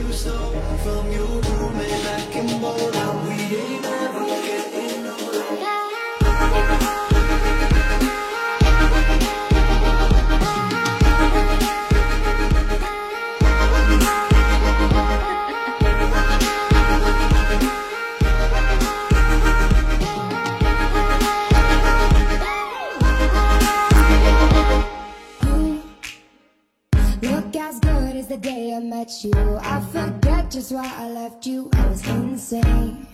you stole from your roommate back in Boulder. We as good as the day I met you. I forget just why I left you. I was insane.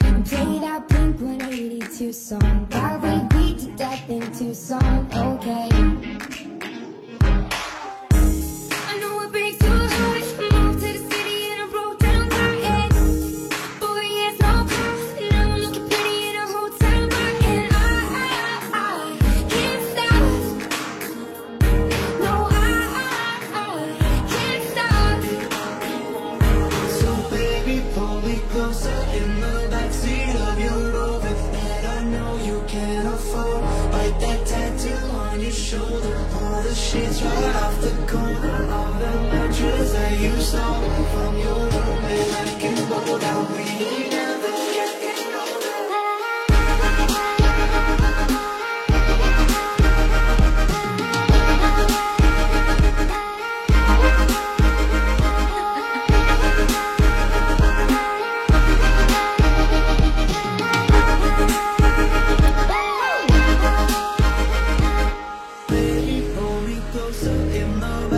And play that Blink 182 song. That we beat to death in Tucson. Okay. You can't afford. Bite that tattoo on your shoulder. Pull the sheets right off the corner of the mattress that you stole from your roommate back in Boulder. We ain't never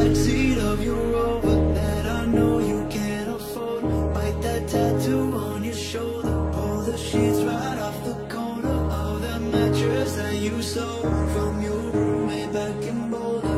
backseat of your rover that I know you can't afford. Bite that tattoo on your shoulder, pull the sheets right off the corner of the mattress that you sold from your roommate back in Boulder.